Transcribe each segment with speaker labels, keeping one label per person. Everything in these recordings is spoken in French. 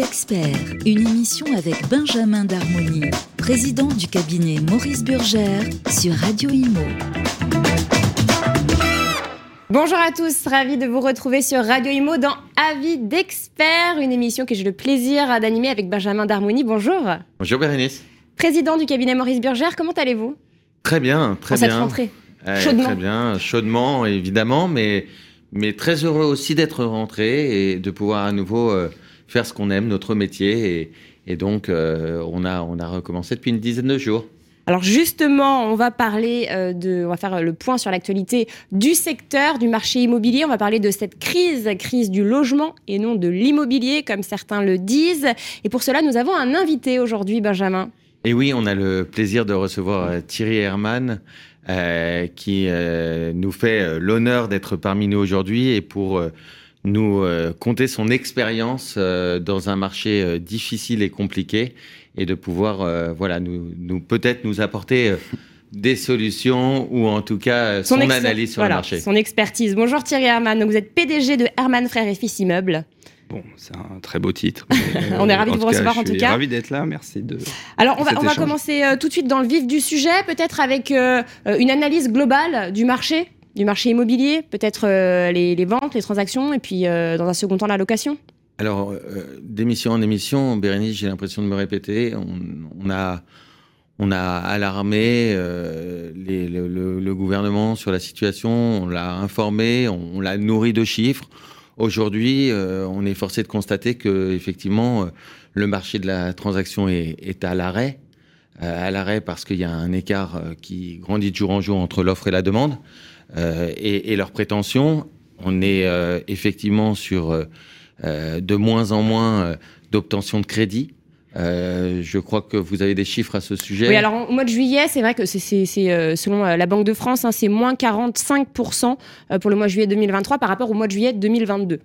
Speaker 1: d'experts, une émission avec Benjamin Darmoni, président du cabinet Maurice Burgère sur Radio Imo.
Speaker 2: Bonjour à tous, ravi de vous retrouver sur Radio Imo dans Avis d'experts, une émission que j'ai le plaisir d'animer avec Benjamin Darmoni. Bonjour.
Speaker 3: Bonjour Bérénice.
Speaker 2: Président du cabinet Maurice Burgère, comment allez-vous?
Speaker 3: Très bien, très
Speaker 2: en
Speaker 3: bien.
Speaker 2: cette rentrée
Speaker 3: Euh,
Speaker 2: chaudement.
Speaker 3: Très bien, chaudement évidemment, mais, mais très heureux aussi d'être rentré et de pouvoir à nouveau euh, faire ce qu'on aime, notre métier. Et, et donc, euh, on, a, on a recommencé depuis une dizaine de jours.
Speaker 2: Alors justement, on va parler euh, de, on va faire le point sur l'actualité du secteur, du marché immobilier. On va parler de cette crise, crise du logement et non de l'immobilier, comme certains le disent. Et pour cela, nous avons un invité aujourd'hui, Benjamin.
Speaker 3: Et oui, on a le plaisir de recevoir euh, Thierry Herman, euh, qui euh, nous fait l'honneur d'être parmi nous aujourd'hui et pour euh, nous euh, conter son expérience euh, dans un marché euh, difficile et compliqué et de pouvoir, euh, voilà, nous, nous peut-être nous apporter euh, des solutions ou en tout cas son, analyse sur
Speaker 2: voilà,
Speaker 3: le marché.
Speaker 2: Son expertise. Bonjour Thierry Herman. Donc, vous êtes PDG de Herman Frères et Fils Immeubles.
Speaker 4: Bon, c'est un très beau titre.
Speaker 2: On est ravis de vous recevoir, en tout
Speaker 4: Je suis
Speaker 2: cas.
Speaker 4: ravi d'être là. Merci de.
Speaker 2: Alors, on va, on va commencer euh, tout de suite dans le vif du sujet, peut-être avec une analyse globale du marché, du marché immobilier, peut-être euh, les, ventes, les transactions, et puis euh, dans un second temps la location.
Speaker 3: Alors, euh, d'émission en émission, Bérénice, j'ai l'impression de me répéter, on, a, on a alarmé le, gouvernement sur la situation, on l'a informé, on, l'a nourri de chiffres. Aujourd'hui, on est forcé de constater que effectivement, le marché de la transaction est, est à l'arrêt. À l'arrêt parce qu'il y a un écart qui grandit de jour en jour entre l'offre et la demande et, et leurs prétentions. On est euh, effectivement sur euh, euh, de moins en moins euh, d'obtention de crédit. Euh, je crois que vous avez des chiffres à ce sujet.
Speaker 2: Oui, alors au mois de juillet, c'est vrai que c'est- euh, selon euh, la Banque de France, hein, c'est moins 45% euh, pour le mois de juillet 2023 par rapport au mois de juillet 2022.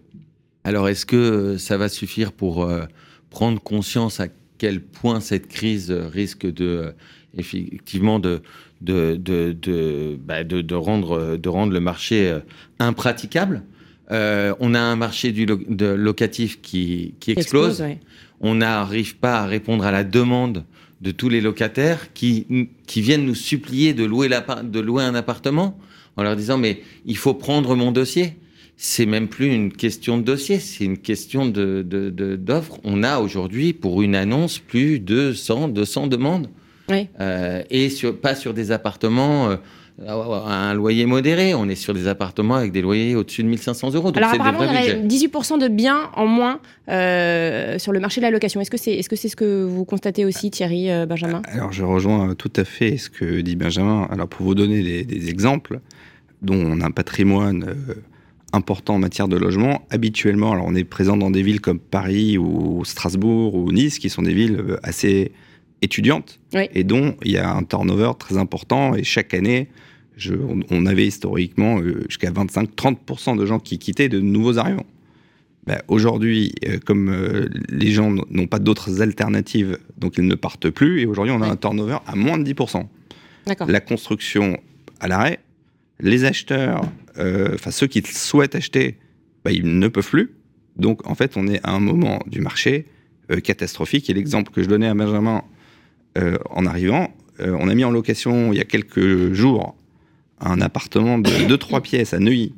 Speaker 3: Alors, est-ce que euh, ça va suffire pour euh, prendre conscience à quel point cette crise euh, risque de euh, effectivement de de de de, bah, de, de rendre de rendre le marché euh, impraticable Euh, On a un marché du lo- de locatif qui qui explose.
Speaker 2: ouais.
Speaker 3: On n'arrive pas à répondre à la demande de tous les locataires qui, qui viennent nous supplier de louer, de louer un appartement en leur disant mais il faut prendre mon dossier. C'est même plus une question de dossier, c'est une question de, de, de- d'offre. On a aujourd'hui pour une annonce plus de 100, 200 demandes.
Speaker 2: Oui.
Speaker 3: Euh, et sur, pas sur des appartements euh, à un loyer modéré, on est sur des appartements avec des loyers au-dessus de 1500 euros. Donc
Speaker 2: Alors
Speaker 3: c'est des
Speaker 2: apparemment,
Speaker 3: vrais
Speaker 2: il y aurait
Speaker 3: budgets.
Speaker 2: 18% de biens en moins euh, sur le marché de la location. Est-ce que c'est est -ce, c'est ce que vous constatez aussi, Thierry, euh, Benjamin?
Speaker 4: Alors, je rejoins tout à fait ce que dit Benjamin. Alors, pour vous donner des, des exemples, dont on a un patrimoine euh, important en matière de logement, habituellement, alors on est présent dans des villes comme Paris ou Strasbourg ou Nice, qui sont des villes euh, assez étudiantes
Speaker 2: Oui.
Speaker 4: et dont il y a un turnover très important. Et chaque année, je- on, on avait historiquement euh, jusqu'à 25-30% de gens qui quittaient de nouveaux arrivants. Ben, Aujourd'hui, euh, comme euh, les gens n'ont pas d'autres alternatives, donc ils ne partent plus. Et aujourd'hui, on a un turnover à moins de 10%.
Speaker 2: D'accord.
Speaker 4: La construction à l'arrêt, les acheteurs, euh, enfin ceux qui souhaitent acheter, ben, ils ne peuvent plus. Donc en fait, on est à un moment du marché catastrophique. Et l'exemple que je donnais à Benjamin euh, en arrivant, euh, on a mis en location il y a quelques jours un appartement de 2-3 pièces à Neuilly.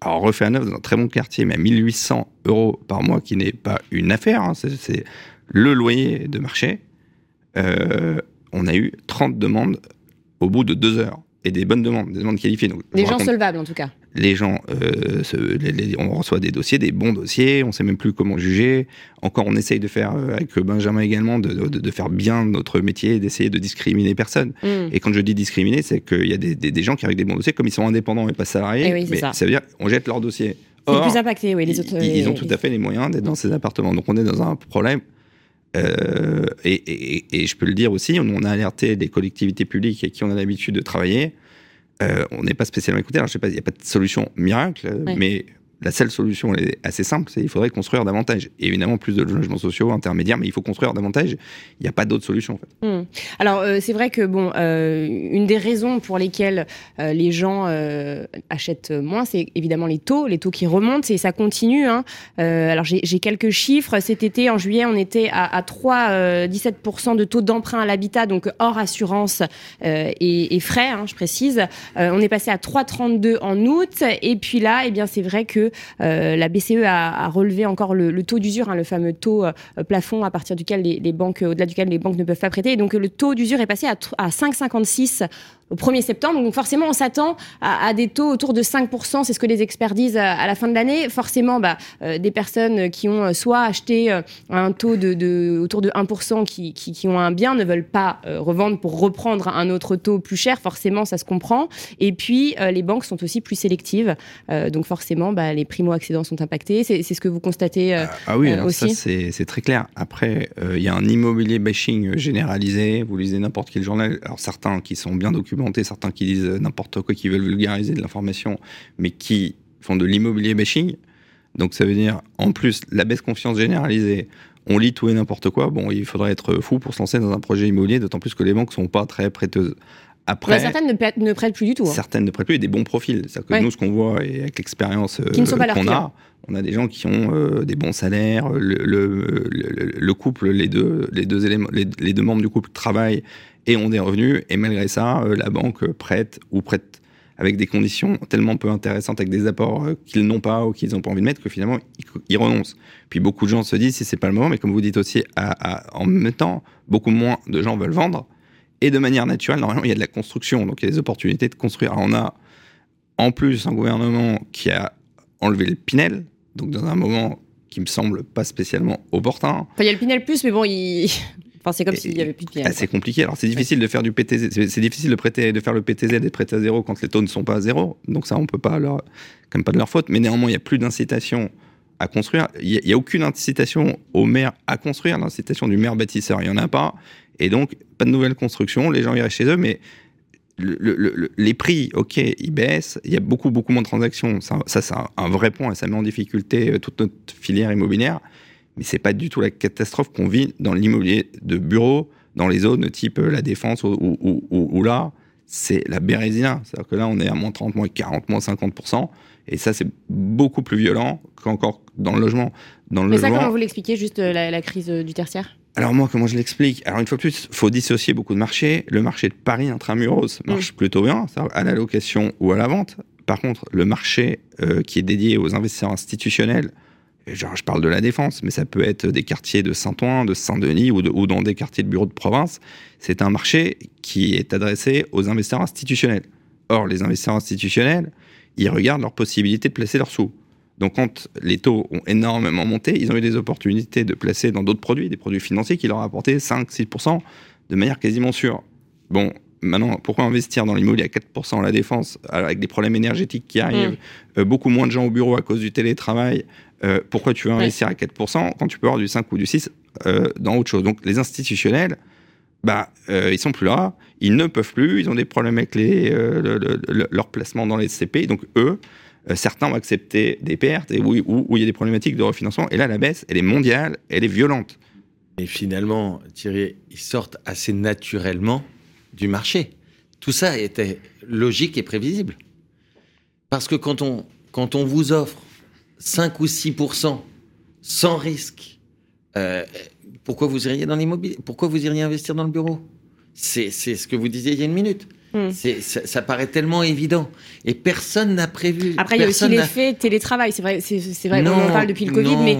Speaker 4: Alors refait à neuf dans un très bon quartier, mais à 1800 euros par mois, qui n'est pas une affaire, hein, c'est- le loyer de marché. Euh, on a eu 30 demandes au bout de deux heures. Et des bonnes demandes, des demandes qualifiées. Donc,
Speaker 2: Des gens
Speaker 4: raconte-
Speaker 2: solvables, en tout cas.
Speaker 4: Les gens, euh, se- les- les- on reçoit des dossiers, des bons dossiers, on sait même plus comment juger. Encore, on essaye de faire, euh, avec Benjamin également, de, de- de faire bien notre métier, d'essayer de discriminer personne.
Speaker 2: Hmm.
Speaker 4: Et quand je dis discriminer, c'est qu'il y a des, des- des gens qui arrivent avec des bons dossiers, comme ils sont indépendants et pas salariés,
Speaker 2: Eh oui, c'est
Speaker 4: mais
Speaker 2: ça.
Speaker 4: ça. veut dire on jette leur dossier. Or,
Speaker 2: plus impacté, oui, les autres.
Speaker 4: ils- ils ont
Speaker 2: les-
Speaker 4: tout à fait les moyens d'être dans ces appartements. Donc on est dans un problème. Euh, et, et- et je peux le dire aussi, on, on a alerté des collectivités publiques avec qui on a l'habitude de travailler. Euh, on n'est pas spécialement écouté. Alors je sais pas, il n'y a pas de solution miracle,
Speaker 2: Ouais.
Speaker 4: mais la seule solution, est assez simple, c'est il faudrait construire davantage. Évidemment, plus de logements sociaux intermédiaires, mais il faut construire davantage. Il n'y a pas d'autre solution. En fait.
Speaker 2: Hmm. Alors, euh, c'est vrai que bon, euh, une des raisons pour lesquelles euh, les gens achètent moins, c'est évidemment les taux, les taux qui remontent, et ça continue. Hein. alors, j'ai quelques chiffres. Cet été, en juillet, on était à, à 3,17% de taux d'emprunt à l'habitat, donc hors assurance et, et, frais, hein, je précise. on est passé à 3,32 en août, et puis là, eh bien, c'est vrai que euh, la BCE a, relevé encore le, taux d'usure, hein, le fameux taux euh, plafond à partir duquel les, banques, au-delà duquel les banques ne peuvent pas prêter. Et donc le taux d'usure est passé à, à 5,56 au 1er septembre. Donc forcément, on s'attend à, des taux autour de 5%, c'est ce que les experts disent à, la fin de l'année. Forcément, bah, euh, des personnes qui ont soit acheté euh, un taux de, autour de 1%, qui, ont un bien, ne veulent pas euh, revendre pour reprendre un autre taux plus cher. Forcément, ça se comprend. Et puis, les banques sont aussi plus sélectives. donc forcément, bah, les primo-accédants sont impactés. C'est ce que vous constatez
Speaker 4: ah, ah oui, alors ça, c'est très clair. Après, il y a un immobilier bashing généralisé. Vous lisez n'importe quel journal. Alors certains qui sont bien documentés certains qui disent n'importe quoi, qui veulent vulgariser de l'information, mais qui font de l'immobilier bashing. Donc ça veut dire, en plus, la baisse confiance généralisée, on lit tout et n'importe quoi. Bon, il faudrait être fou pour se lancer dans un projet immobilier, d'autant plus que les banques sont pas très prêteuses.
Speaker 2: Après, certaines ne prêtent, plus du tout. Hein.
Speaker 4: Certaines ne prêtent plus, et des bons profils. C'est-à-dire que nous, ce qu'on voit, et avec l'expérience euh, qu'on a, on a des gens qui ont euh, des bons salaires, le, le, couple, les deux, les, deux éléments, les, les, deux membres du couple travaillent et ont des revenus. Et malgré ça, euh, la banque prête ou prête avec des conditions tellement peu intéressantes, avec des apports qu'ils n'ont pas ou qu'ils n'ont pas envie de mettre, que finalement, ils, renoncent. Puis beaucoup de gens se disent, si c'est pas le moment, mais comme vous dites aussi, en même temps, beaucoup moins de gens veulent vendre. Et de manière naturelle, normalement, il y a de la construction, donc il y a des opportunités de construire. Alors on a en plus un gouvernement qui a enlevé le Pinel, donc dans un moment qui me semble pas spécialement opportun.
Speaker 2: Enfin, il y a le Pinel plus, mais bon, il... Enfin, c'est comme s'il n'y avait plus de pièces.
Speaker 4: c'est compliqué. Alors, c'est difficile de faire du PTZ. C'est difficile de, prêter, de faire le PTZ et de prêter à zéro quand les taux ne sont pas à zéro. Donc, ça, on peut pas leur. Comme pas de leur faute. Mais néanmoins, il n'y a plus d'incitation à construire. Il n'y a, aucune incitation au maire à construire. L'incitation du maire bâtisseur, il n'y en a pas. Et donc, pas de nouvelles constructions. Les gens iraient chez eux. Mais les prix, ok, ils baissent. Il y a beaucoup, beaucoup moins de transactions. Ça, ça c'est un, vrai point et ça met en difficulté euh, toute notre filière immobilière mais c'est pas du tout la catastrophe qu'on vit dans l'immobilier de bureau, dans les zones type euh, la Défense ou, là, c'est la bérésina. C'est-à-dire que là, on est à moins 30, moins 40, moins 50%. Et ça, c'est beaucoup plus violent qu'encore dans le logement. Dans le
Speaker 2: Mais
Speaker 4: ça,
Speaker 2: comment vous l'expliquez, juste euh, la, crise du tertiaire?
Speaker 4: Alors moi, comment je l'explique? Alors une fois de plus, faut dissocier beaucoup de marchés. Le marché de Paris intramuros marche plutôt bien, à la location ou à la vente. Par contre, le marché qui est dédié aux investisseurs institutionnels, genre, je parle de la défense, mais ça peut être des quartiers de Saint-Ouen, de Saint-Denis ou, ou, dans des quartiers de bureaux de province. C'est un marché qui est adressé aux investisseurs institutionnels. Or, les investisseurs institutionnels, ils regardent leur possibilité de placer leurs sous. Donc, quand les taux ont énormément monté, ils ont eu des opportunités de placer dans d'autres produits, des produits financiers qui leur apportaient 5-6% de manière quasiment sûre. Bon, maintenant, pourquoi investir dans l'immobilier à 4% à la défense, avec des problèmes énergétiques qui arrivent, mm. euh, beaucoup moins de gens au bureau à cause du télétravail, euh, pourquoi tu veux investir à 4% quand tu peux avoir du 5 ou du 6 euh, dans autre chose? Donc les institutionnels, bah, euh, ils sont plus là, ils ne peuvent plus, ils ont des problèmes avec les, leur placement dans les CP, donc eux, certains vont accepter des pertes et où, où, il y a des problématiques de refinancement. Et là, la baisse, elle est mondiale, elle est violente.
Speaker 3: Et finalement, Thierry, ils sortent assez naturellement du marché. Tout ça était logique et prévisible. Parce que quand on, quand on vous offre 5 ou 6% sans risque, euh, pourquoi vous iriez dans l'immobilier? Pourquoi vous iriez investir dans le bureau? C'est ce que vous disiez il y a une minute. Hmm. Ça, ça, paraît tellement évident. Et personne n'a prévu.
Speaker 2: Après, il y a aussi l'effet télétravail. C'est vrai, c'est vrai on en parle depuis le Covid, mais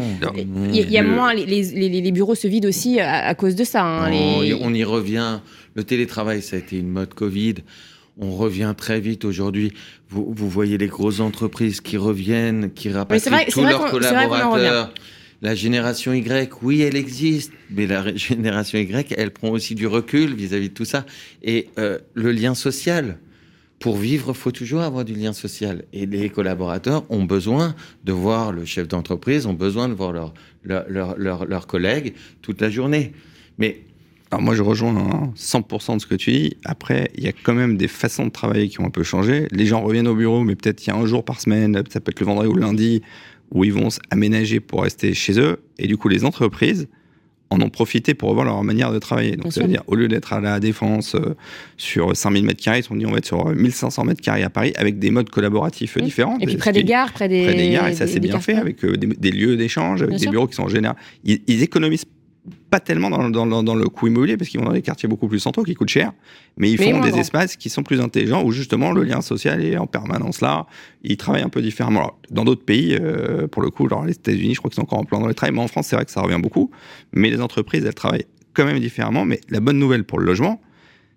Speaker 2: il y, a moins. Les, les, les, bureaux se vident aussi à, cause de ça. Hein,
Speaker 3: on y revient. Le télétravail, ça a été une mode Covid on revient très vite aujourd'hui. Vous, voyez les grosses entreprises qui reviennent, qui rapatrient tous leurs collaborateurs. La génération Y, oui, elle existe, mais la génération Y, elle prend aussi du recul vis-à-vis de tout ça. Et euh, le lien social, pour vivre, faut toujours avoir du lien social. Et les collaborateurs ont besoin de voir le chef d'entreprise, ont besoin de voir leurs leur, leur, leur, collègues toute la journée. Mais
Speaker 4: Alors moi, je rejoins 100% de ce que tu dis. Après, il y a quand même des façons de travailler qui ont un peu changé. Les gens reviennent au bureau, mais peut-être il y a un jour par semaine, ça peut être le vendredi ou le lundi, où ils vont s'aménager pour rester chez eux. Et du coup, les entreprises en ont profité pour revoir leur manière de travailler. Donc,
Speaker 2: Bien
Speaker 4: ça veut
Speaker 2: sûr.
Speaker 4: dire, au lieu d'être à la défense euh, sur 5000 mètres carrés, ils se sont dit, on va être sur euh, 1500 mètres carrés à Paris, avec des modes collaboratifs euh, différents.
Speaker 2: Et puis près des gares, près des.
Speaker 4: près des gares, et ça c'est bien fait, avec euh, des, des lieux d'échange, avec
Speaker 2: Bien
Speaker 4: des
Speaker 2: sûr.
Speaker 4: bureaux qui sont en général. Ils, ils économisent pas tellement dans, dans- dans- dans le coût immobilier, parce qu'ils vont dans des quartiers beaucoup plus centraux qui coûtent cher, mais ils
Speaker 2: Mais
Speaker 4: font des espaces qui sont plus intelligents, où justement le lien social est en permanence là. Ils travaillent un peu différemment. Alors, dans d'autres pays, euh, pour le coup, genre les États-Unis, je crois qu'ils sont encore en plan dans le travail, mais en France, c'est vrai que ça revient beaucoup. Mais les entreprises, elles travaillent quand même différemment. Mais la bonne nouvelle pour le logement,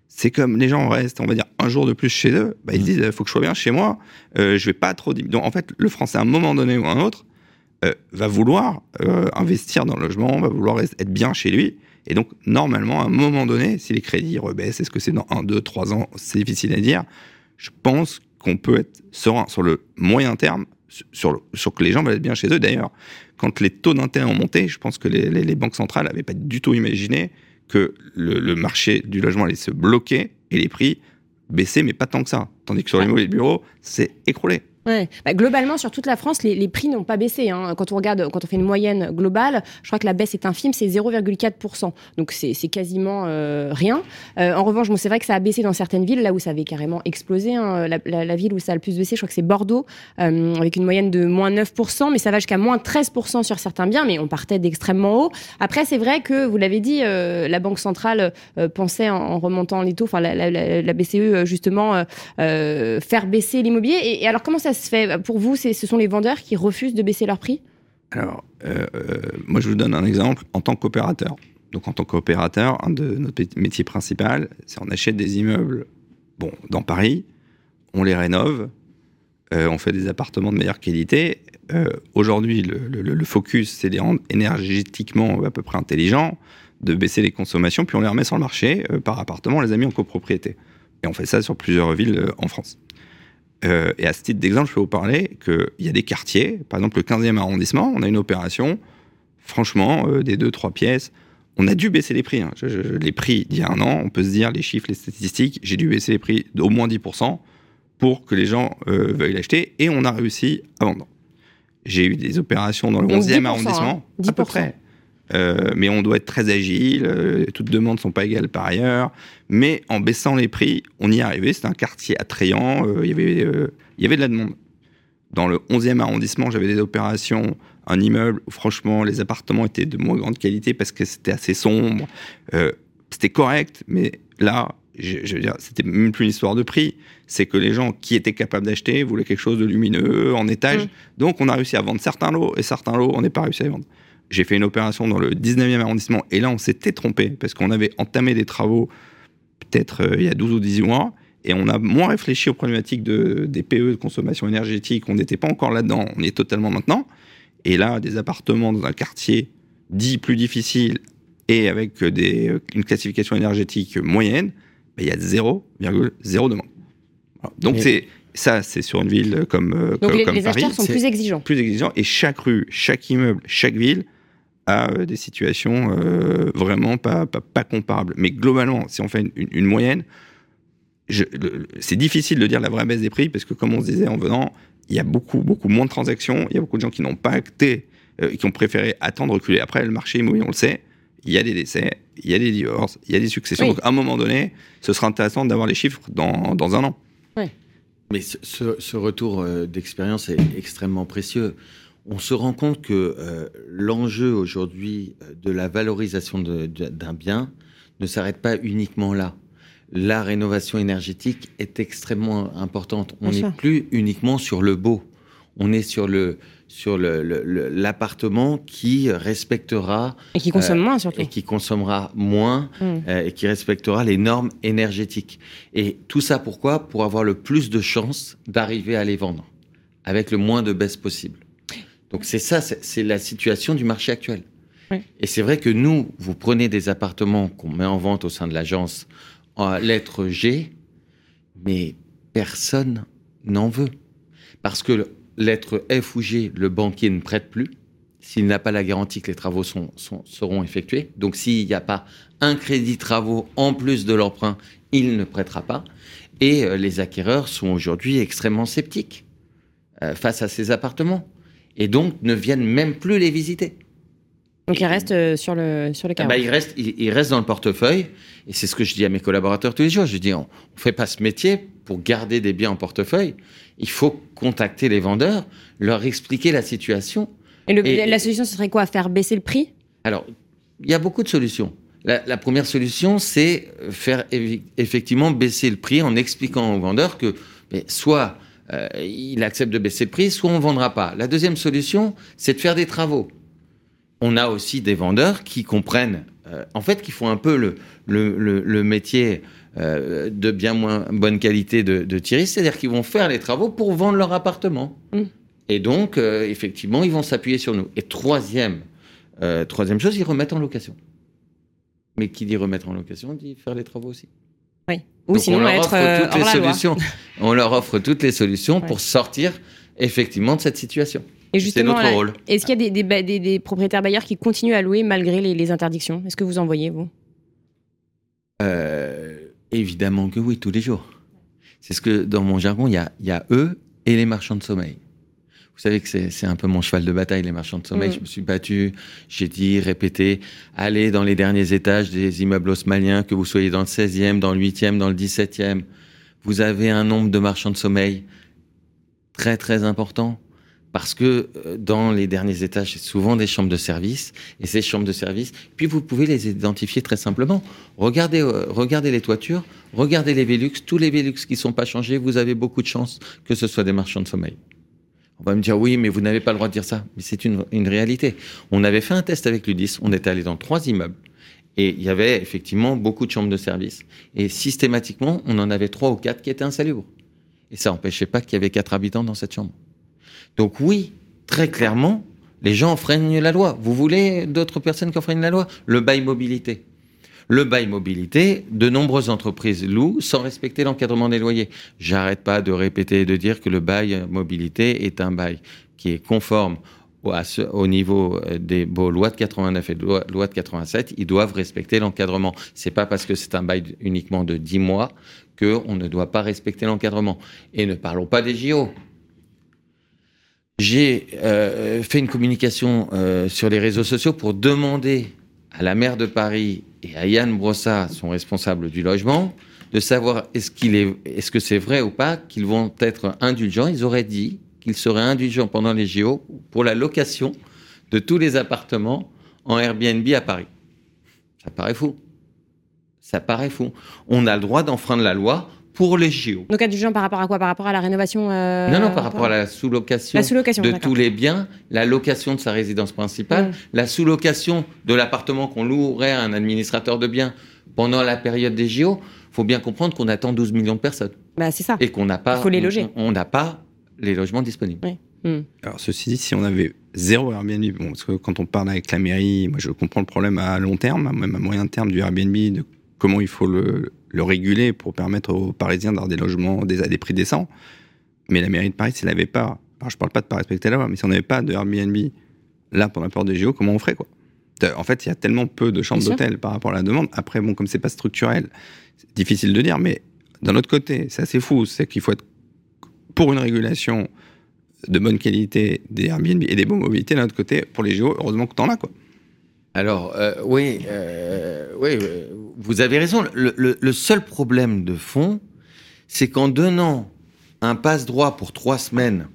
Speaker 4: c'est comme les gens restent, on va dire, un jour de plus chez eux, bah, ils se disent, il faut que je sois bien chez moi, euh, je vais pas trop... Donc en fait, le Français, à un moment donné ou à un autre, euh, va vouloir euh, investir dans le logement, va vouloir être bien chez lui. Et donc, normalement, à un moment donné, si les crédits rebaissent, est-ce que c'est dans 1, 2, 3 ans C'est difficile à dire. Je pense qu'on peut être serein sur le moyen terme, sur, sur le- sur que les gens veulent être bien chez eux. D'ailleurs, quand les taux d'intérêt ont monté, je pense que les, les- les banques centrales n'avaient pas du tout imaginé que le, le marché du logement allait se bloquer et les prix baisser, mais pas tant que ça. Tandis que sur l'immobilier de bureau, c'est écroulé.
Speaker 2: Bah, globalement, sur toute la France, les, prix n'ont pas baissé. hein. Quand on regarde, quand on fait une moyenne globale, je crois que la baisse est infime, c'est 0,4%. Donc c'est quasiment euh, rien. Euh, en revanche, c'est vrai que ça a baissé dans certaines villes, là où ça avait carrément explosé. hein. La, ville où ça a le plus baissé, je crois que c'est Bordeaux, euh, avec une moyenne de moins 9%, mais ça va jusqu'à moins 13% sur certains biens, mais on partait d'extrêmement haut. Après, c'est vrai que, vous l'avez dit, la Banque centrale pensait en, remontant les taux, enfin la, BCE, justement, faire baisser l'immobilier. Et, et alors, comment ça Pour vous, ce sont les vendeurs qui refusent de baisser leur prix?
Speaker 4: Alors, euh, euh, moi, je vous donne un exemple en tant qu'opérateur. Donc, en tant qu'opérateur, un de notre mé- métier principal, c'est on achète des immeubles bon, dans Paris, on les rénove, euh, on fait des appartements de meilleure qualité. Aujourd'hui, le, focus, c'est de les rendre énergétiquement à peu près intelligents, de baisser les consommations, puis on les remet sur le marché par appartement, on les a mis en copropriété. Et on fait ça sur plusieurs villes en France. Euh, et à ce titre d'exemple, je peux vous parler qu'il y a des quartiers, par exemple le 15e arrondissement, on a une opération, franchement, euh, des deux, trois pièces, on a dû baisser les prix. hein. Je- je- les prix d'il y a un an, on peut se dire, les chiffres, les statistiques, j'ai dû baisser les prix d'au moins 10% pour que les gens euh, veuillent l'acheter, et on a réussi à vendre. J'ai eu des opérations dans le
Speaker 2: Donc
Speaker 4: 11e
Speaker 2: 10%,
Speaker 4: arrondissement,
Speaker 2: hein.
Speaker 4: à peu
Speaker 2: 10%.
Speaker 4: près. Euh, mais on doit être très agile, euh, toutes demandes sont pas égales par ailleurs. Mais en baissant les prix, on y est arrivé. C'était un quartier attrayant, euh, il y avait, il y avait de la demande. Dans le 11e arrondissement, j'avais des opérations, un immeuble où franchement les appartements étaient de moins grande qualité parce que c'était assez sombre. C'était correct, mais là, je, je veux dire, c'était même plus une histoire de prix. C'est que les gens qui étaient capables d'acheter voulaient quelque chose de lumineux, en étage.
Speaker 2: Mm.
Speaker 4: Donc on a réussi à vendre certains lots et certains lots, on n'est pas réussi à les vendre. J'ai fait une opération dans le 19e arrondissement et là, on s'était trompé parce qu'on avait entamé des travaux peut-être euh, il y a 12 ou 18 mois et on a moins réfléchi aux problématiques de, des PE, de consommation énergétique. On n'était pas encore là-dedans, on est totalement maintenant. Et là, des appartements dans un quartier dit plus difficile et avec des, euh, une classification énergétique moyenne, ben, il y a 0,0 demande. Donc c'est ça, c'est sur une ville comme, euh,
Speaker 2: Donc
Speaker 4: comme,
Speaker 2: les,
Speaker 4: comme
Speaker 2: les
Speaker 4: Paris
Speaker 2: acheteurs sont plus exigeants.
Speaker 4: plus exigeant et chaque rue, chaque immeuble, chaque ville a euh, des situations euh, vraiment pas, pas, pas comparables. Mais globalement, si on fait une, une- une moyenne, c'est difficile de dire la vraie baisse des prix parce que comme on se disait en venant, il y a beaucoup, beaucoup moins de transactions, il y a beaucoup de gens qui n'ont pas acté, euh, qui ont préféré attendre, reculer. Après, le marché immobilier, on le sait, il y a des décès, il y a des divorces, il y a des successions.
Speaker 2: Oui.
Speaker 4: Donc à un moment donné, ce sera intéressant d'avoir les chiffres dans, dans un an.
Speaker 3: Mais ce, ce- ce retour euh, d'expérience est extrêmement précieux. On se rend compte que euh, l'enjeu aujourd'hui euh, de la valorisation d'un bien ne s'arrête pas uniquement là. La rénovation énergétique est extrêmement importante. On n'est plus uniquement sur le beau. On est sur le sur le- le- le- l'appartement qui respectera
Speaker 2: Et qui consomment
Speaker 3: Euh,
Speaker 2: moins surtout.
Speaker 3: et qui consommera moins
Speaker 2: Mm.
Speaker 3: euh, et qui respectera les normes énergétiques. Et tout ça pourquoi? Pour avoir le plus de chances d'arriver à les vendre avec le moins de baisse possible. Donc c'est ça, c'est la situation du marché actuel. Et c'est vrai que nous, vous prenez des appartements qu'on met en vente au sein de l'agence en lettre G, mais personne n'en veut. Parce que le- lettre F ou G, le banquier ne prête plus. s'il n'a pas la garantie que les travaux sont, seront effectués. Donc s'il n'y a pas un crédit travaux en plus de l'emprunt, il ne prêtera pas. Et euh, les acquéreurs sont aujourd'hui extrêmement sceptiques euh, face à ces appartements. Et donc ne viennent même plus les visiter.
Speaker 2: Donc il reste euh, sur le, sur le
Speaker 3: ah bah, il, reste, il, reste dans le portefeuille. Et c'est ce que je dis à mes collaborateurs tous les jours. Je dis, on ne fait pas ce métier pour garder des biens en portefeuille. Il faut contacter les vendeurs, leur expliquer la situation.
Speaker 2: Et, la solution, ce serait quoi? Faire baisser le prix?
Speaker 3: Alors, il y a beaucoup de solutions. La, première solution, c'est faire effectivement baisser le prix en expliquant aux vendeurs que soit euh, il accepte de baisser le prix, soit on ne vendra pas. La deuxième solution, c'est de faire des travaux on a aussi des vendeurs qui comprennent, euh, en fait, qui font un peu le, le, métier euh, de bien moins bonne qualité de, de c'est-à-dire qu'ils vont faire les travaux pour vendre leur appartement. Mm. Et donc, effectivement, ils vont s'appuyer sur nous. Et troisième, troisième chose, ils remettent en location. Mais qui dit remettre en location dit faire les travaux aussi.
Speaker 2: Oui. Ou sinon, on leur offre toutes les
Speaker 3: solutions. On leur offre toutes les solutions pour sortir effectivement de cette situation.
Speaker 2: Et justement, est-ce qu'il y a des, propriétaires bailleurs qui continuent à louer malgré les, interdictions? Est-ce que vous en voyez, vous?
Speaker 3: Euh, Évidemment que oui, tous les jours. C'est ce que, dans mon jargon, il y a, eux et les marchands de sommeil. Vous savez que c'est un peu mon cheval de bataille, les marchands de sommeil. Mm. Je me suis battu, j'ai dit, répété, allez dans les derniers étages des immeubles haussmaliens, que vous soyez dans le 16e, dans le 8e, dans le 17e. Vous avez un nombre de marchands de sommeil très très important parce que euh, dans les derniers étages, c'est souvent des chambres de service, et ces chambres de service, puis vous pouvez les identifier très simplement. Regardez, euh, regardez les toitures, regardez les Velux, tous les Velux qui ne sont pas changés, vous avez beaucoup de chances que ce soit des marchands de sommeil. On va me dire oui, mais vous n'avez pas le droit de dire ça. Mais c'est une, réalité. On avait fait un test avec l'UDIS, on était allé dans trois immeubles, et il y avait effectivement beaucoup de chambres de service, et systématiquement, on en avait trois ou quatre qui étaient insalubres. Et ça n'empêchait pas qu'il y avait quatre habitants dans cette chambre. Donc oui, très clairement, les gens enfreignent la loi. Vous voulez d'autres personnes qui enfreignent la loi? Le bail mobilité. Le bail mobilité, de nombreuses entreprises louent sans respecter l'encadrement des loyers. J'arrête pas de répéter et de dire que le bail mobilité est un bail qui est conforme au, niveau euh, des lois de 89 et de loi, de 87, ils doivent respecter l'encadrement. C'est pas parce que c'est un bail uniquement de 10 mois qu'on ne doit pas respecter l'encadrement. Et ne parlons pas des JO. J'ai euh, fait une communication euh, sur les réseaux sociaux pour demander à la maire de Paris et à Yann Brossat, son responsable du logement, de savoir est-ce qu'il est, est-ce que c'est vrai ou pas qu'ils vont être indulgents. Ils auraient dit qu'ils seraient indulgents pendant les JO pour la location de tous les appartements en Airbnb à Paris. Ça paraît fou. Ça paraît fou. On a le droit d'enfreindre la loi pour les JO.
Speaker 2: Donc indulgent par rapport à quoi? Par rapport à la rénovation
Speaker 3: euh, Non, non, par rapport à la sous-location de tous les biens, la location de sa résidence principale, mmh. la sous-location de l'appartement qu'on louerait à un administrateur de biens pendant la période des JO. Il faut bien comprendre qu'on attend 12 millions de personnes.
Speaker 2: Bah, c'est ça.
Speaker 3: Et qu'on n'a pas.
Speaker 2: faut les loger.
Speaker 3: On n'a pas les logements disponibles.
Speaker 4: Mmh. Alors, ceci dit, si on avait zéro Airbnb, bon, parce que quand on parle avec la mairie, moi je comprends le problème à long terme, même à moyen terme du Airbnb, de comment il faut le, le réguler pour permettre aux Parisiens d'avoir des logements des, à des prix décents. Mais la mairie de Paris, s'il n'avait pas, alors je parle pas de pas respecter la loi, mais si on n'avait pas de Airbnb là pendant la période des JO, comment on ferait quoi? En fait, il y a tellement peu de chambres d'hôtel par rapport à la demande. Après, bon, comme c'est pas structurel, c'est difficile de dire, mais d'un autre côté, c'est assez fou, c'est qu'il faut être pour une régulation de bonne qualité des Airbnb et des bonnes mobilités d'un autre côté, pour les JO, heureusement que t'en as quoi.
Speaker 3: Alors, euh, oui, euh, oui, euh, vous avez raison. Le, seul problème de fond, c'est qu'en donnant un passe-droit pour trois semaines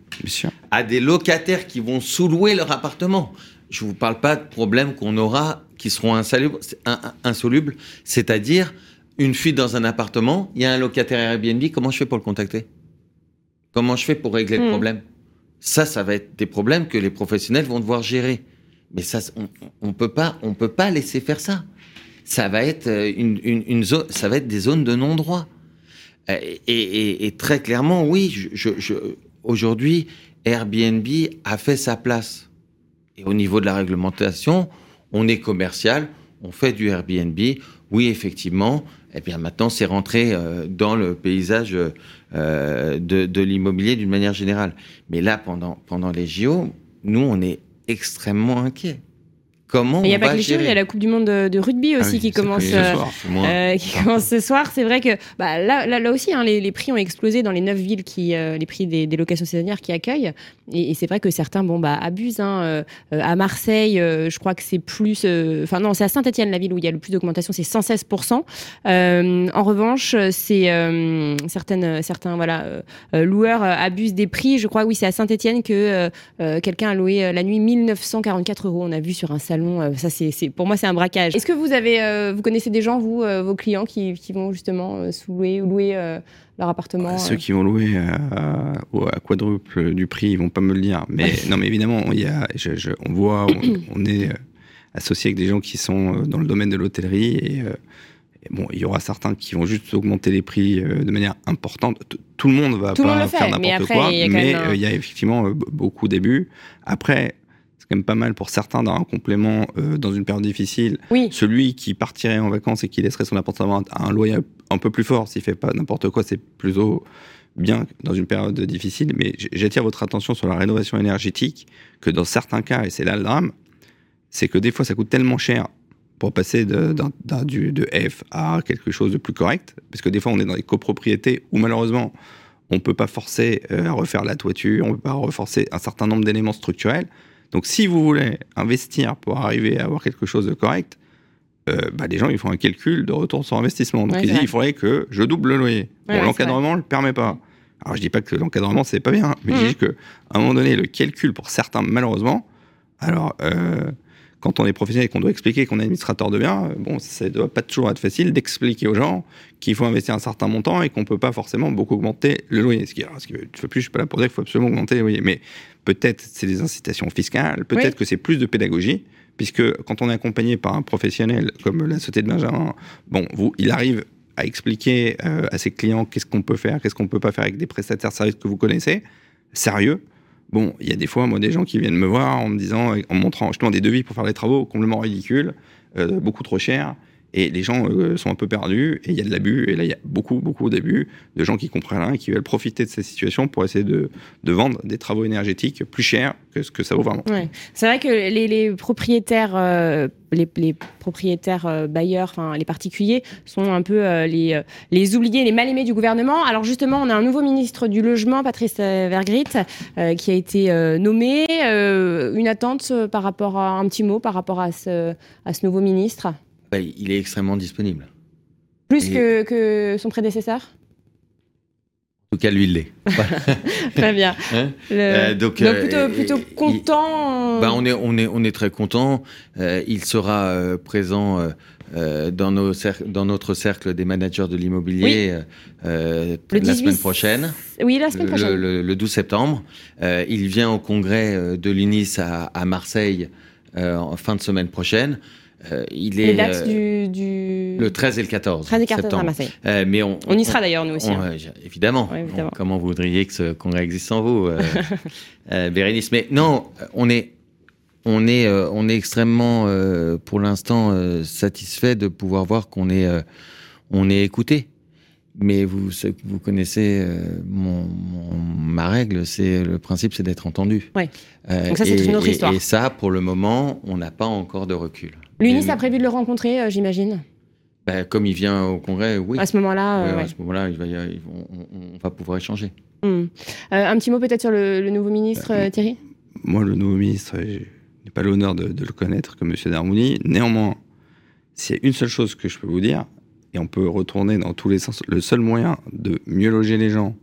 Speaker 3: à des locataires qui vont sous-louer leur appartement, je ne vous parle pas de problèmes qu'on aura qui seront insolubles, c'est-à-dire une fuite dans un appartement, il y a un locataire Airbnb, comment je fais pour le contacter? Comment je fais pour régler le hmm. problème? Ça, ça va être des problèmes que les professionnels vont devoir gérer. Mais ça, on, ne peut pas, on peut pas laisser faire ça. Ça va être euh, une, une, zone, ça va être des zones de non-droit. Euh, et, très clairement, oui, aujourd'hui, Airbnb a fait sa place. Et au niveau de la réglementation, on est commercial, on fait du Airbnb. Oui, effectivement. Eh bien maintenant, c'est rentré euh, dans le paysage de, de l'immobilier d'une manière générale. Mais là, pendant, pendant les JO, nous, on est extrêmement inquiets. Comment
Speaker 2: Il n'y a pas que les chiffres, il y a la Coupe du Monde de, de rugby
Speaker 4: Ah
Speaker 2: aussi
Speaker 4: oui,
Speaker 2: qui commence.
Speaker 4: ce
Speaker 2: euh,
Speaker 4: soir.
Speaker 2: Euh, qui commence ce soir. C'est vrai que bah, là, là, là aussi, hein, les, les prix ont explosé dans les neuf villes qui, euh, les prix des, des locations saisonnières qui accueillent. Et, et c'est vrai que certains, bon, bah, abusent. hein. Euh, à Marseille, euh, je crois que c'est plus. euh, Enfin non, c'est à Saint-Étienne la ville où il y a le plus d'augmentation, c'est 116% Euh, En revanche, c'est euh, certaines, certains, voilà, loueurs euh, abusent des prix. Je crois, oui, c'est à Saint-Étienne que euh, euh, quelqu'un a loué euh, la nuit 1944 euros. On a vu sur un salon. Euh, ça, c'est, pour moi, c'est un braquage. Est-ce que vous avez, euh, vous connaissez des gens, vous, euh, vos clients, qui, qui vont justement euh, sous-louer ou louer euh, leur appartement
Speaker 4: Bah,
Speaker 2: euh,
Speaker 4: Ceux qui vont louer à, quadruple du prix, ils vont pas me le dire. Mais non, mais évidemment, il y a, je- je- on voit, on, on est associé avec des gens qui sont dans le domaine de l'hôtellerie et, euh, bon, il y aura certains qui vont juste augmenter les prix euh, de manière importante. T- Tout le monde va
Speaker 2: Tout
Speaker 4: pas
Speaker 2: monde le fait,
Speaker 4: faire n'importe quoi,
Speaker 2: il y
Speaker 4: mais
Speaker 2: un-
Speaker 4: il y a effectivement euh, beaucoup d'abus. Après, c'est quand même pas mal pour certains d'avoir un complément euh, dans une période difficile.
Speaker 2: Oui.
Speaker 4: Celui qui partirait en vacances et qui laisserait son appartement à un loyer un peu plus fort, s'il fait pas n'importe quoi, c'est plutôt bien dans une période difficile. Mais j'attire votre attention sur la rénovation énergétique que dans certains cas, et c'est là le drame, c'est que des fois ça coûte tellement cher pour passer de, du, de F à quelque chose de plus correct, parce que des fois on est dans des copropriétés où malheureusement on peut pas forcer euh, à refaire la toiture, on peut pas reforcer un certain nombre d'éléments structurels. Donc si vous voulez investir pour arriver à avoir quelque chose de correct, euh, bah, les gens ils font un calcul de retour sur investissement. Donc
Speaker 2: Ouais,
Speaker 4: ils disent il faudrait que je double le loyer.
Speaker 2: Ouais,
Speaker 4: bon, l'encadrement ne le permet pas. Alors je dis pas que l'encadrement c'est pas bien, mais je
Speaker 2: Mhm.
Speaker 4: dis que à un moment donné le calcul pour certains malheureusement, alors euh, quand on est professionnel et qu'on doit expliquer qu'on est administrateur de biens, bon ça doit pas toujours être facile d'expliquer aux gens qu'il faut investir un certain montant et qu'on peut pas forcément beaucoup augmenter le loyer. Ce qui, alors, ce qui plus, je suis pas là pour dire qu'il faut absolument augmenter le loyer, mais peut-être c'est des incitations fiscales, peut-être
Speaker 2: Oui.
Speaker 4: que c'est plus de pédagogie, puisque quand on est accompagné par un professionnel comme la Société de Benjamin, bon, vous, il arrive à expliquer euh, à ses clients qu'est-ce qu'on peut faire, qu'est-ce qu'on peut pas faire avec des prestataires de services que vous connaissez, sérieux. Bon, il y a des fois, moi, des gens qui viennent me voir en me disant, en me montrant justement des devis pour faire des travaux complètement ridicules, euh, beaucoup trop chers, et les gens euh, sont un peu perdus, et il y a de l'abus, et là, il y a beaucoup, beaucoup d'abus de gens qui comprennent rien et qui veulent profiter de cette situation pour essayer de, de vendre des travaux énergétiques plus chers que ce que ça vaut vraiment.
Speaker 2: C'est vrai que les, propriétaires, euh, les, propriétaires euh, bailleurs, enfin les particuliers, sont un peu euh, les, euh, les oubliés, les mal aimés du gouvernement. Alors justement, on a un nouveau ministre du logement, Patrice euh, Vergrit, euh, qui a été euh, nommé. Euh, une attente euh, par rapport à un petit mot par rapport à ce, à ce nouveau ministre,
Speaker 3: Bah, il est extrêmement disponible.
Speaker 2: plus que, que son prédécesseur?
Speaker 3: En tout cas, lui, il l'est.
Speaker 2: Très bien.
Speaker 3: Hein?
Speaker 2: Le-
Speaker 3: Euh, donc,
Speaker 2: donc
Speaker 3: euh,
Speaker 2: plutôt, content.
Speaker 3: Bah, on, est, on, est, on est très content. Euh, il sera euh, présent euh, euh, dans, nos cer- dans notre cercle des managers de l'immobilier euh, la
Speaker 2: 18
Speaker 3: semaine prochaine,
Speaker 2: Oui, la semaine prochaine.
Speaker 3: le- le 12 septembre. Euh, il vient au congrès euh, de l'UNIS à, à Marseille euh, en fin de semaine prochaine. Euh, il est
Speaker 2: Les dates
Speaker 3: euh,
Speaker 2: du, du...
Speaker 3: le 13 et le 14
Speaker 2: 13 et 14 à
Speaker 3: septembre.
Speaker 2: Marseille.
Speaker 3: Euh, mais on,
Speaker 2: On y sera d'ailleurs, nous aussi.
Speaker 3: on-
Speaker 2: hein.
Speaker 3: évidemment.
Speaker 2: Ouais, évidemment.
Speaker 3: Comment vous voudriez que ce congrès existe sans vous, euh, euh, Bérénice? Mais non, euh, on est, on est, on est extrêmement, pour l'instant, satisfait de pouvoir voir qu'on est, on est écouté. Mais vous, ce vous connaissez mon, mon- ma règle, c'est le principe, c'est d'être entendu.
Speaker 2: Ouais. Donc ça, c'est une autre
Speaker 3: et-
Speaker 2: histoire.
Speaker 3: Et ça, pour le moment, on n'a pas encore de recul.
Speaker 2: L'UNIS a prévu de le rencontrer, euh, j'imagine.
Speaker 3: bah, comme il vient au congrès, oui.
Speaker 2: À ce moment-là.
Speaker 3: Ouais,
Speaker 2: euh,
Speaker 3: ouais,
Speaker 2: ouais.
Speaker 3: À ce moment-là, il va y a- il- on, on- on va pouvoir échanger.
Speaker 2: Hmm. Euh, un petit mot peut-être sur le, le nouveau ministre, euh, Thierry?
Speaker 4: Moi, le nouveau ministre, je n'ai pas l'honneur de, de le connaître comme M. Darmouni. Néanmoins, s'il y a une seule chose que je peux vous dire, et on peut retourner dans tous les sens, le seul moyen de mieux loger les gens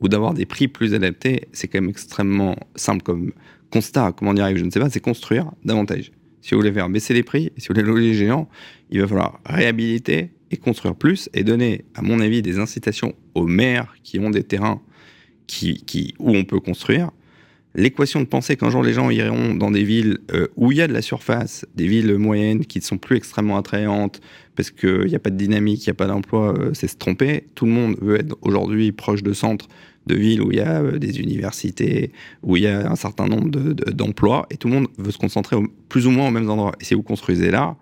Speaker 4: ou d'avoir des prix plus adaptés, c'est quand même extrêmement simple comme constat. Comment on y arrive, je ne sais pas, c'est construire davantage. Si vous voulez faire baisser les prix, si vous voulez loger les géants, il va falloir réhabiliter et construire plus et donner, à mon avis, des incitations aux maires qui ont des terrains qui, où on peut construire l'équation de penser qu'un jour les gens iront dans des villes euh, où il y a de la surface, des villes moyennes qui ne sont plus extrêmement attrayantes parce qu'il n'y a pas de dynamique, il n'y a pas d'emploi, euh, c'est se tromper. Tout le monde veut être aujourd'hui proche de centres de villes où il y a euh, des universités, où il y a un certain nombre de- de- d'emplois et tout le monde veut se concentrer au- plus ou moins aux mêmes endroits. Et si vous construisez là,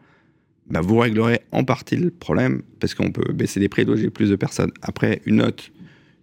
Speaker 4: bah, vous réglerez en partie le problème parce qu'on peut baisser les prix et loger plus de personnes. Après, une note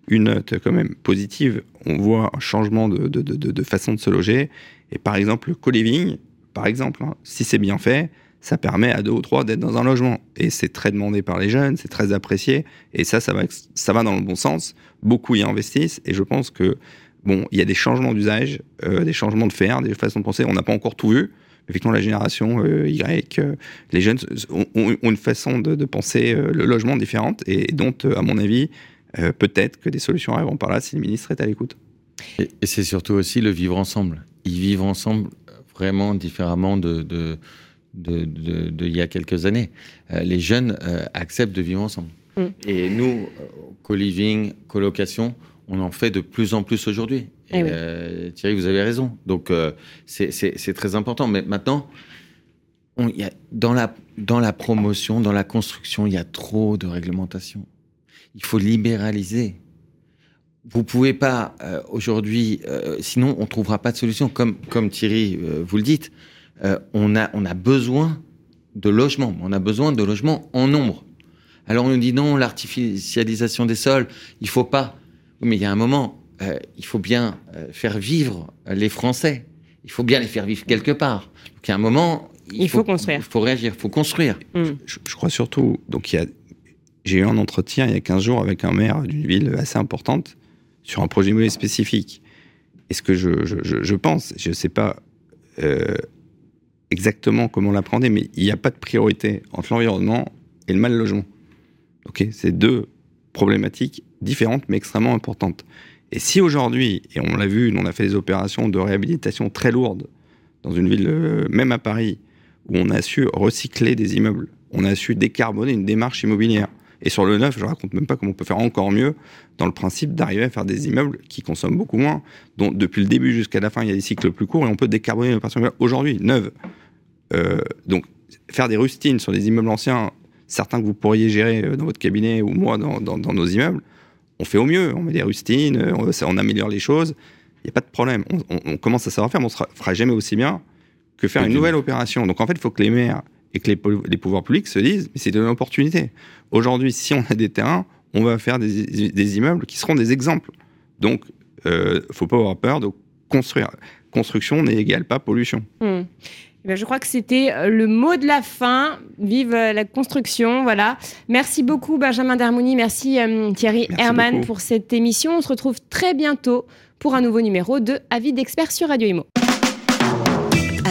Speaker 4: une note quand même positive. On voit un changement de, façon de se loger. Et par exemple, le co-living, par exemple, hein, si c'est bien fait, ça permet à deux ou trois d'être dans un logement. Et c'est très demandé par les jeunes, c'est très apprécié. Et ça, ça va, dans le bon sens. Beaucoup y investissent. Et je pense que, bon, il y a des changements d'usage, euh, des changements de faire, des façons de penser. On n'a pas encore tout vu. Effectivement, la génération euh, Y, euh, les jeunes ont, une façon de, de penser le logement différente et, dont, à mon avis, euh, peut-être que des solutions arriveront par là si le ministre est à l'écoute.
Speaker 3: Et, et c'est surtout aussi le vivre ensemble. Ils vivent ensemble vraiment différemment de, de, de, de, de il y a quelques années. Euh, les jeunes euh, acceptent de vivre ensemble.
Speaker 2: Mm.
Speaker 3: Et nous, co-living, colocation, on en fait de plus en plus aujourd'hui.
Speaker 2: Eh oui.
Speaker 3: euh, Thierry, vous avez raison. Donc, euh, c'est- très important. Mais maintenant, on, il y a, dans, la, dans la promotion, dans la construction, il y a trop de réglementation. Il faut libéraliser. Vous pouvez pas euh, aujourd'hui, euh, sinon on trouvera pas de solution. Comme comme Thierry, euh, vous le dites, euh, on a on a besoin de logements. On a besoin de logements en nombre. Alors on nous dit non, l'artificialisation des sols, il faut pas. Oui, Mais il y a un moment, euh, il faut bien euh, faire vivre les Français. Il faut bien les faire vivre quelque part. Donc il y a un moment,
Speaker 2: Il faut construire.
Speaker 3: Il faut réagir, il faut construire.
Speaker 2: Mm.
Speaker 4: je, je crois surtout, donc il y a, j'ai eu un entretien il y a 15 jours avec un maire d'une ville assez importante sur un projet immobilier spécifique. Et ce que je, je, je, pense, je ne sais pas euh, exactement comment l'appréhender, mais il n'y a pas de priorité entre l'environnement et le mal logement. Ok, c'est deux problématiques différentes mais extrêmement importantes. Et si aujourd'hui, et on l'a vu, on a fait des opérations de réhabilitation très lourdes dans une ville, euh, même à Paris, où on a su recycler des immeubles, on a su décarboner une démarche immobilière. Et sur le neuf, je raconte même pas comment on peut faire encore mieux dans le principe d'arriver à faire des immeubles qui consomment beaucoup moins, dont depuis le début jusqu'à la fin, il y a des cycles plus courts et on peut décarboner une opération aujourd'hui, neuve. Euh, donc, faire des rustines sur des immeubles anciens, certains que vous pourriez gérer euh, dans votre cabinet ou moi dans, dans, dans nos immeubles, on fait au mieux. On met des rustines, euh, on, on améliore les choses. Il n'y a pas de problème. On, on, on commence à savoir faire, mais on ne fera jamais aussi bien que faire une nouvelle opération. Donc en fait, il faut que les maires et que les, po- les pouvoirs publics se disent, mais c'est une opportunité. Aujourd'hui, si on a des terrains, on va faire des, des immeubles qui seront des exemples. Donc, euh, faut pas avoir peur de construire. Construction n'est égale pas pollution.
Speaker 2: Hmm. Eh ben, je crois que c'était euh, le mot de la fin. Vive euh, la construction, voilà. Merci beaucoup Benjamin Darmoni, merci euh, Thierry
Speaker 4: Merci
Speaker 2: Herman
Speaker 4: beaucoup.
Speaker 2: pour cette émission. On se retrouve très bientôt pour un nouveau numéro de Avis d'experts sur Radio Imo.